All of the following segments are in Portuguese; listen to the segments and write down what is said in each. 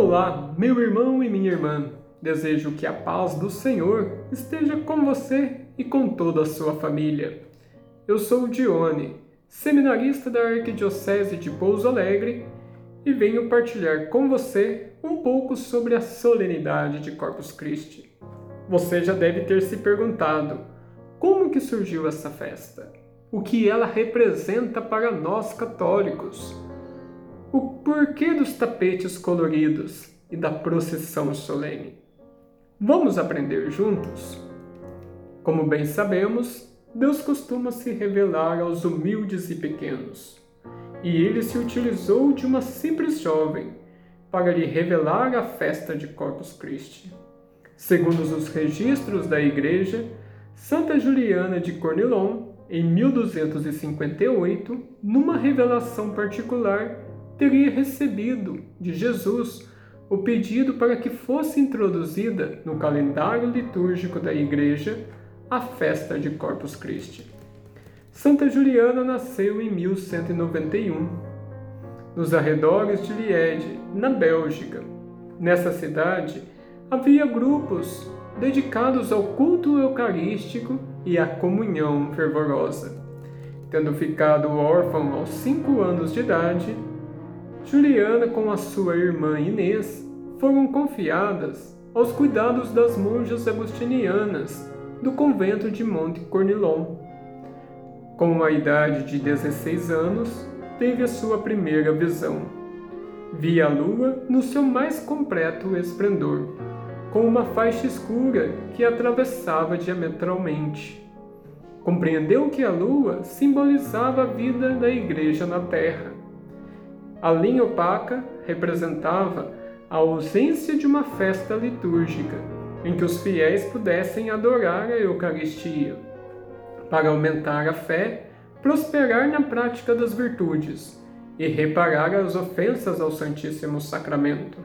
Olá, meu irmão e minha irmã. Desejo que a paz do Senhor esteja com você e com toda a sua família. Eu sou Dione, seminarista da Arquidiocese de Pouso Alegre, e venho partilhar com você um pouco sobre a solenidade de Corpus Christi. Você já deve ter se perguntado como que surgiu essa festa? O que ela representa para nós católicos? O porquê dos tapetes coloridos e da procissão solene. Vamos aprender juntos? Como bem sabemos, Deus costuma se revelar aos humildes e pequenos, e ele se utilizou de uma simples jovem para lhe revelar a festa de Corpus Christi. Segundo os registros da Igreja, Santa Juliana de Cornilon, em 1258, numa revelação particular, teria recebido de Jesus o pedido para que fosse introduzida no calendário litúrgico da Igreja a festa de Corpus Christi. Santa Juliana nasceu em 1191, nos arredores de Liege, na Bélgica. Nessa cidade havia grupos dedicados ao culto eucarístico e à comunhão fervorosa. Tendo ficado órfão aos cinco anos de idade, Juliana com a sua irmã Inês foram confiadas aos cuidados das monjas agostinianas do convento de Monte Cornilon. Com a idade de 16 anos, teve a sua primeira visão. Via a lua no seu mais completo esplendor, com uma faixa escura que atravessava diametralmente. Compreendeu que a lua simbolizava a vida da igreja na terra a linha opaca representava a ausência de uma festa litúrgica em que os fiéis pudessem adorar a Eucaristia. Para aumentar a fé, prosperar na prática das virtudes e reparar as ofensas ao Santíssimo Sacramento.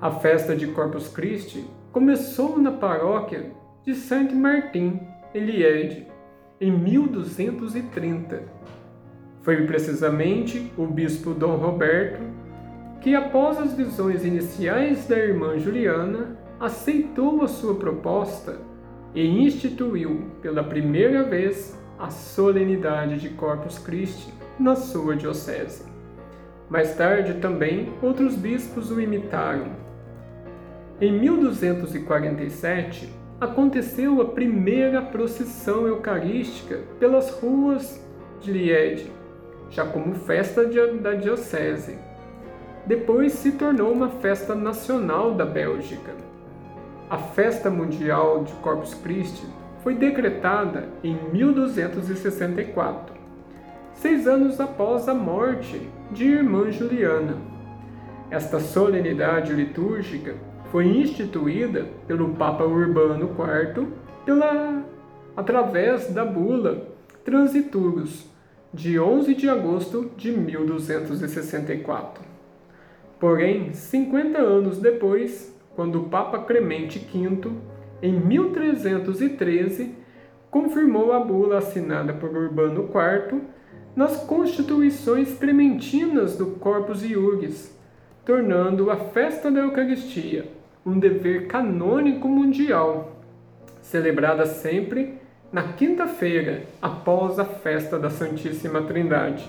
A festa de Corpus Christi começou na paróquia de Saint Martin, Eliade, em 1230 foi precisamente o bispo Dom Roberto que, após as visões iniciais da irmã Juliana, aceitou a sua proposta e instituiu pela primeira vez a solenidade de Corpus Christi na sua diocese. Mais tarde também outros bispos o imitaram. Em 1247 aconteceu a primeira procissão eucarística pelas ruas de Liege já como festa da diocese. Depois se tornou uma festa nacional da Bélgica. A Festa Mundial de Corpus Christi foi decretada em 1264, seis anos após a morte de irmã Juliana. Esta solenidade litúrgica foi instituída pelo Papa Urbano IV pela, através da bula Transiturus, de 11 de agosto de 1264. Porém, 50 anos depois, quando o Papa Clemente V, em 1313, confirmou a bula assinada por Urbano IV nas constituições clementinas do Corpus Iuris, tornando a festa da Eucaristia um dever canônico mundial, celebrada sempre na quinta-feira, após a festa da Santíssima Trindade,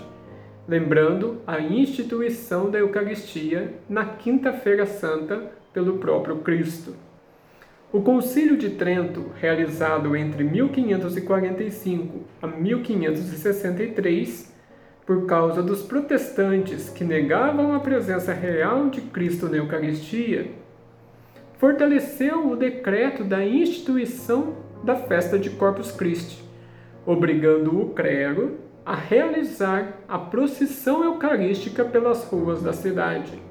lembrando a instituição da Eucaristia na Quinta-feira Santa pelo próprio Cristo. O Concílio de Trento, realizado entre 1545 a 1563, por causa dos protestantes que negavam a presença real de Cristo na Eucaristia, fortaleceu o decreto da instituição da festa de Corpus Christi, obrigando o clero a realizar a procissão eucarística pelas ruas da cidade.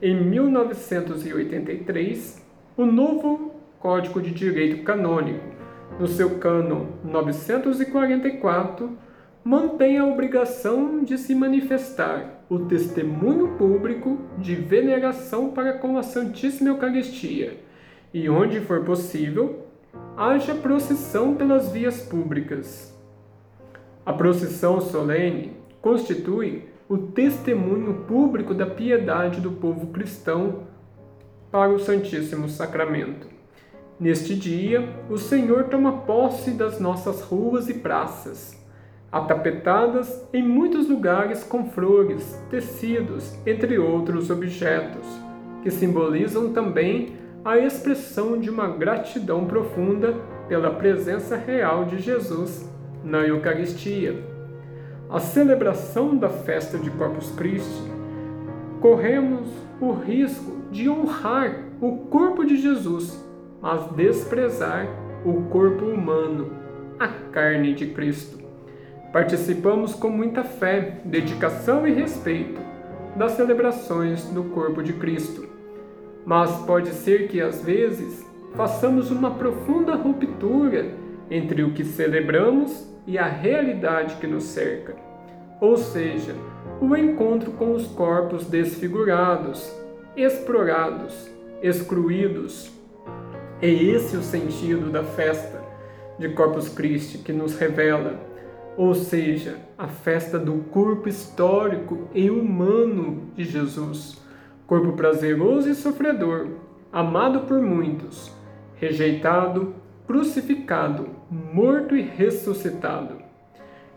Em 1983, o novo Código de Direito Canônico, no seu cano 944, mantém a obrigação de se manifestar o testemunho público de veneração para com a Santíssima Eucaristia e, onde for possível, haja procissão pelas vias públicas. A procissão solene constitui o testemunho público da piedade do povo cristão para o Santíssimo Sacramento. Neste dia, o Senhor toma posse das nossas ruas e praças, atapetadas em muitos lugares com flores, tecidos, entre outros objetos, que simbolizam também a expressão de uma gratidão profunda pela presença real de Jesus na Eucaristia. A celebração da festa de Corpus Christi, corremos o risco de honrar o corpo de Jesus, mas desprezar o corpo humano, a carne de Cristo. Participamos com muita fé, dedicação e respeito das celebrações do corpo de Cristo. Mas pode ser que às vezes façamos uma profunda ruptura entre o que celebramos e a realidade que nos cerca, ou seja, o encontro com os corpos desfigurados, explorados, excluídos. É esse o sentido da festa de Corpus Christi que nos revela, ou seja, a festa do corpo histórico e humano de Jesus, corpo prazeroso e sofredor, amado por muitos, rejeitado, crucificado, morto e ressuscitado.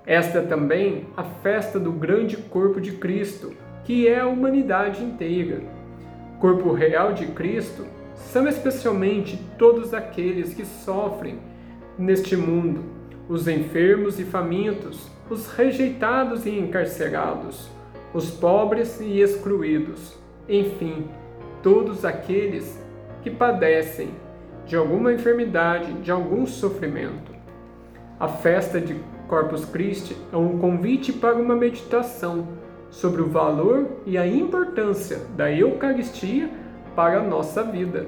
Esta é também a festa do grande corpo de Cristo, que é a humanidade inteira. Corpo real de Cristo são especialmente todos aqueles que sofrem neste mundo, os enfermos e famintos, os rejeitados e encarcerados, os pobres e excluídos, enfim, todos aqueles que padecem de alguma enfermidade, de algum sofrimento. A festa de Corpus Christi é um convite para uma meditação sobre o valor e a importância da Eucaristia para a nossa vida.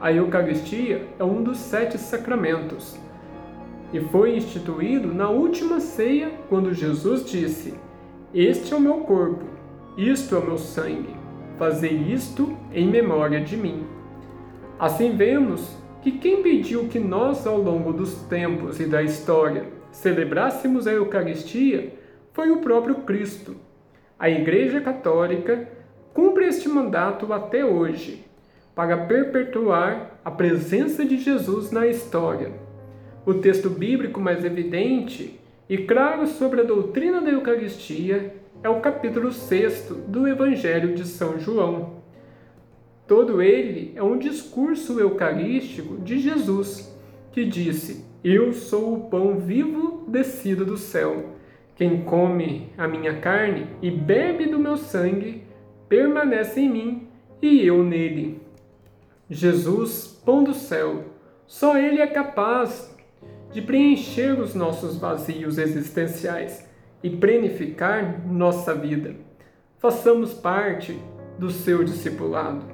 A Eucaristia é um dos sete sacramentos e foi instituído na última ceia quando Jesus disse: Este é o meu corpo, isto é o meu sangue, fazei isto em memória de mim. Assim vemos que quem pediu que nós, ao longo dos tempos e da história, celebrássemos a Eucaristia foi o próprio Cristo. A Igreja Católica cumpre este mandato até hoje, para perpetuar a presença de Jesus na história. O texto bíblico mais evidente e claro sobre a doutrina da Eucaristia é o capítulo 6 do Evangelho de São João. Todo ele é um discurso eucarístico de Jesus, que disse: Eu sou o pão vivo descido do céu. Quem come a minha carne e bebe do meu sangue, permanece em mim e eu nele. Jesus, pão do céu, só ele é capaz de preencher os nossos vazios existenciais e planificar nossa vida. Façamos parte do seu discipulado.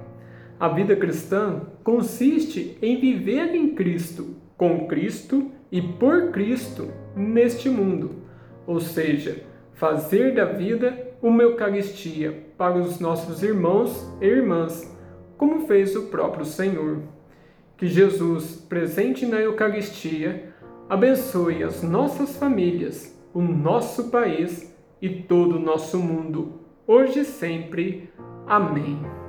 A vida cristã consiste em viver em Cristo, com Cristo e por Cristo neste mundo, ou seja, fazer da vida uma Eucaristia para os nossos irmãos e irmãs, como fez o próprio Senhor. Que Jesus, presente na Eucaristia, abençoe as nossas famílias, o nosso país e todo o nosso mundo, hoje e sempre. Amém.